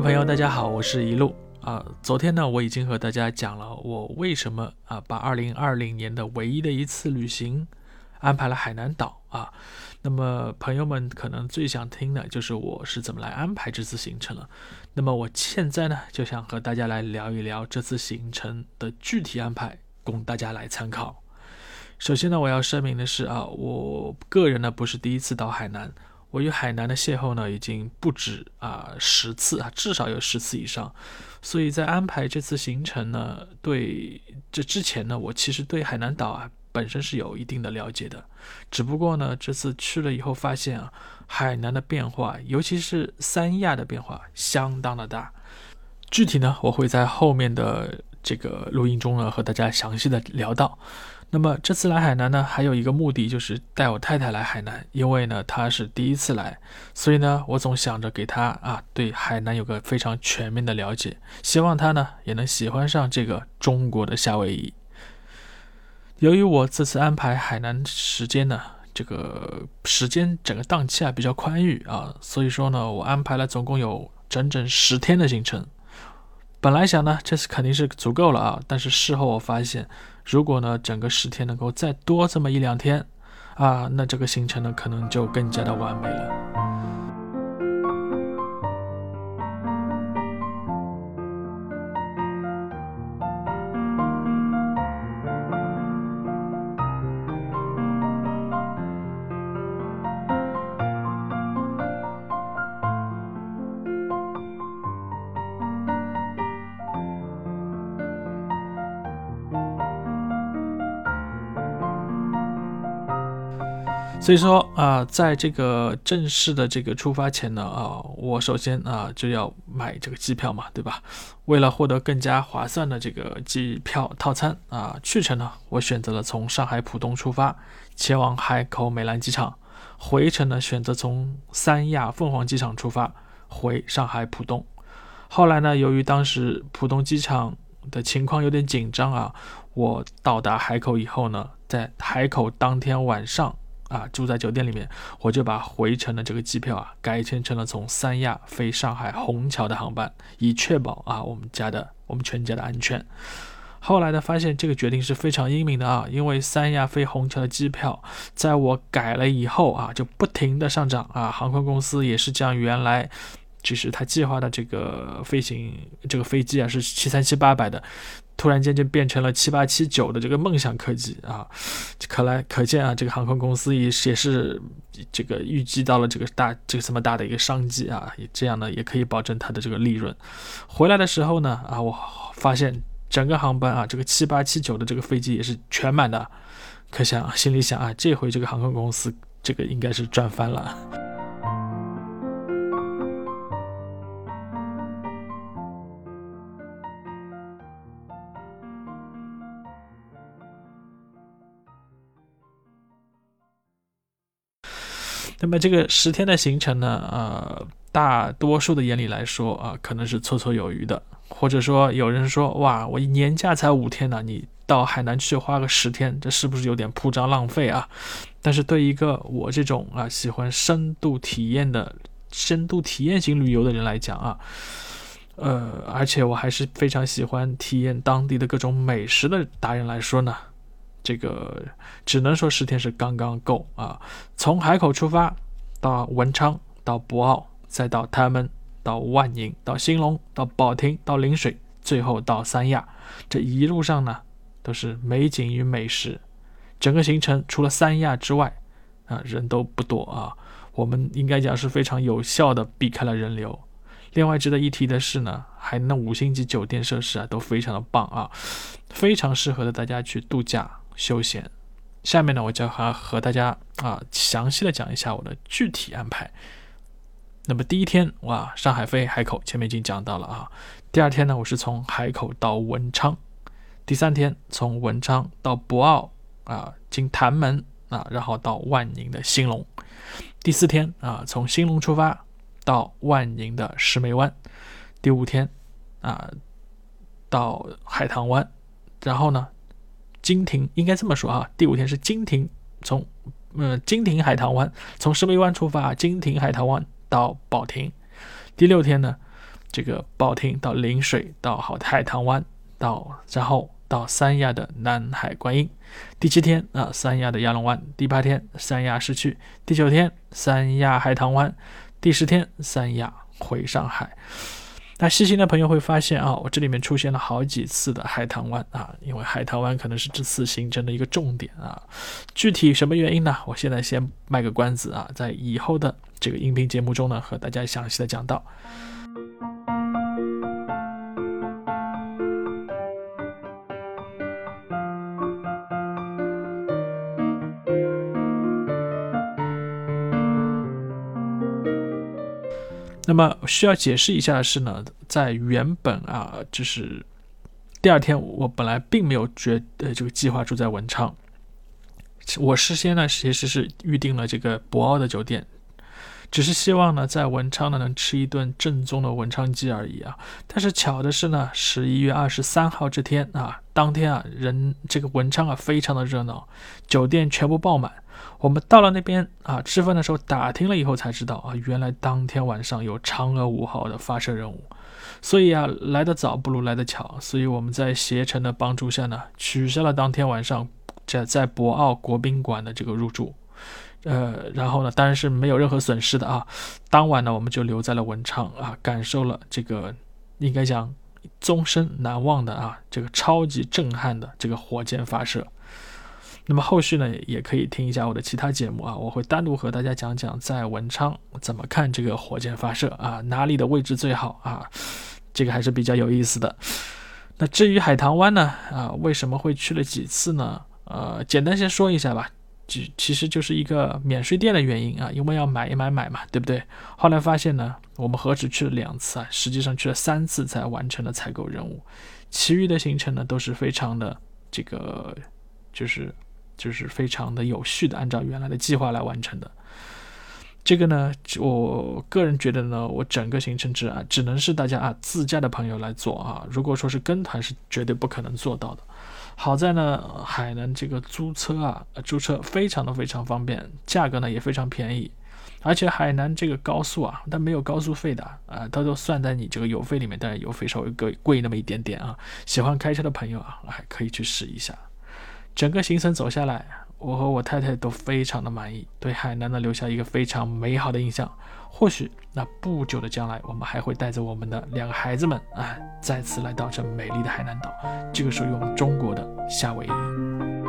朋友，大家好，我是一路啊。昨天呢，我已经和大家讲了我为什么啊把2020年的唯一的一次旅行安排了海南岛啊。那么朋友们可能最想听的就是我是怎么来安排这次行程了。那么我现在呢就想和大家来聊一聊这次行程的具体安排，供大家来参考。首先呢，我要声明的是啊，我个人呢不是第一次到海南。我与海南的邂逅呢，已经不止啊十次啊，至少有十次以上。所以在安排这次行程呢，对这之前呢，我其实对海南岛啊本身是有一定的了解的。只不过呢，这次去了以后发现啊，海南的变化，尤其是三亚的变化相当的大。具体呢，我会在后面的这个录音中呢，和大家详细的聊到。那么这次来海南呢，还有一个目的就是带我太太来海南，因为呢她是第一次来，所以呢我总想着给她啊对海南有个非常全面的了解，希望她呢也能喜欢上这个中国的夏威夷。由于我这次安排海南时间呢，这个时间整个档期啊比较宽裕啊，所以说呢我安排了总共有整整十天的行程。本来想呢这次肯定是足够了啊，但是事后我发现。如果呢，整个十天能够再多这么一两天，啊，那这个行程呢，可能就更加的完美了。所以说啊，在这个正式的这个出发前呢，啊，我首先啊就要买这个机票嘛，对吧？为了获得更加划算的这个机票套餐啊，去程呢，我选择了从上海浦东出发，前往海口美兰机场；回程呢，选择从三亚凤凰机场出发，回上海浦东。后来呢，由于当时浦东机场的情况有点紧张啊，我到达海口以后呢，在海口当天晚上。啊，住在酒店里面，我就把回程的这个机票啊改签成了从三亚飞上海虹桥的航班，以确保啊我们家的我们全家的安全。后来呢，发现这个决定是非常英明的啊，因为三亚飞虹桥的机票，在我改了以后啊，就不停的上涨啊，航空公司也是将原来就是他计划的这个飞行这个飞机啊是七三七八百的。突然间就变成了七八七九的这个梦想客机啊，可来可见啊，这个航空公司也是也是这个预计到了这个大这个这么大的一个商机啊，这样呢也可以保证它的这个利润。回来的时候呢啊，我发现整个航班啊，这个七八七九的这个飞机也是全满的，可想心里想啊，这回这个航空公司这个应该是赚翻了。那么这个十天的行程呢，呃，大多数的眼里来说啊，可能是绰绰有余的，或者说有人说，哇，我年假才五天呢，你到海南去花个十天，这是不是有点铺张浪费啊？但是对一个我这种啊喜欢深度体验的、深度体验型旅游的人来讲啊，呃，而且我还是非常喜欢体验当地的各种美食的达人来说呢。这个只能说十天是刚刚够啊！从海口出发，到文昌，到博鳌，再到台门，到万宁，到兴隆，到保亭，到陵水，最后到三亚，这一路上呢都是美景与美食。整个行程除了三亚之外，啊人都不多啊，我们应该讲是非常有效的避开了人流。另外值得一提的是呢，海南五星级酒店设施啊都非常的棒啊，非常适合的大家去度假。休闲，下面呢，我就和和大家啊详细的讲一下我的具体安排。那么第一天，哇，上海飞海口，前面已经讲到了啊。第二天呢，我是从海口到文昌。第三天，从文昌到博鳌啊，经潭门啊，然后到万宁的兴隆。第四天啊，从兴隆出发到万宁的石梅湾。第五天啊，到海棠湾，然后呢？金亭应该这么说哈，第五天是金亭，从呃金亭海棠湾，从石梅湾出发，金亭海棠湾到宝亭。第六天呢，这个保亭到陵水到好海棠湾到然后到三亚的南海观音，第七天啊三亚的亚龙湾，第八天三亚市区，第九天三亚海棠湾，第十天三亚回上海。那细心的朋友会发现啊，我这里面出现了好几次的海棠湾啊，因为海棠湾可能是这次行程的一个重点啊。具体什么原因呢？我现在先卖个关子啊，在以后的这个音频节目中呢，和大家详细的讲到。那么需要解释一下的是呢，在原本啊，就是第二天我本来并没有觉得这个计划住在文昌，我事先呢其实是预定了这个博鳌的酒店。只是希望呢，在文昌呢能吃一顿正宗的文昌鸡而已啊！但是巧的是呢，十一月二十三号这天啊，当天啊，人这个文昌啊非常的热闹，酒店全部爆满。我们到了那边啊，吃饭的时候打听了以后才知道啊，原来当天晚上有嫦娥五号的发射任务，所以啊，来得早不如来得巧，所以我们在携程的帮助下呢，取消了当天晚上在在博鳌国宾馆的这个入住。呃，然后呢，当然是没有任何损失的啊。当晚呢，我们就留在了文昌啊，感受了这个应该讲终身难忘的啊，这个超级震撼的这个火箭发射。那么后续呢，也可以听一下我的其他节目啊，我会单独和大家讲讲在文昌怎么看这个火箭发射啊，哪里的位置最好啊，这个还是比较有意思的。那至于海棠湾呢，啊，为什么会去了几次呢？呃，简单先说一下吧。其其实就是一个免税店的原因啊，因为要买一买买嘛，对不对？后来发现呢，我们何止去了两次啊，实际上去了三次才完成了采购任务，其余的行程呢都是非常的这个，就是就是非常的有序的，按照原来的计划来完成的。这个呢，我个人觉得呢，我整个行程只啊，只能是大家啊自驾的朋友来做啊，如果说是跟团是绝对不可能做到的。好在呢，海南这个租车啊，租车非常的非常方便，价格呢也非常便宜，而且海南这个高速啊，它没有高速费的啊，它都算在你这个油费里面，但是油费稍微贵贵那么一点点啊。喜欢开车的朋友啊，还可以去试一下。整个行程走下来。我和我太太都非常的满意，对海南呢留下一个非常美好的印象。或许那不久的将来，我们还会带着我们的两个孩子们啊，再次来到这美丽的海南岛，这个属于我们中国的夏威夷。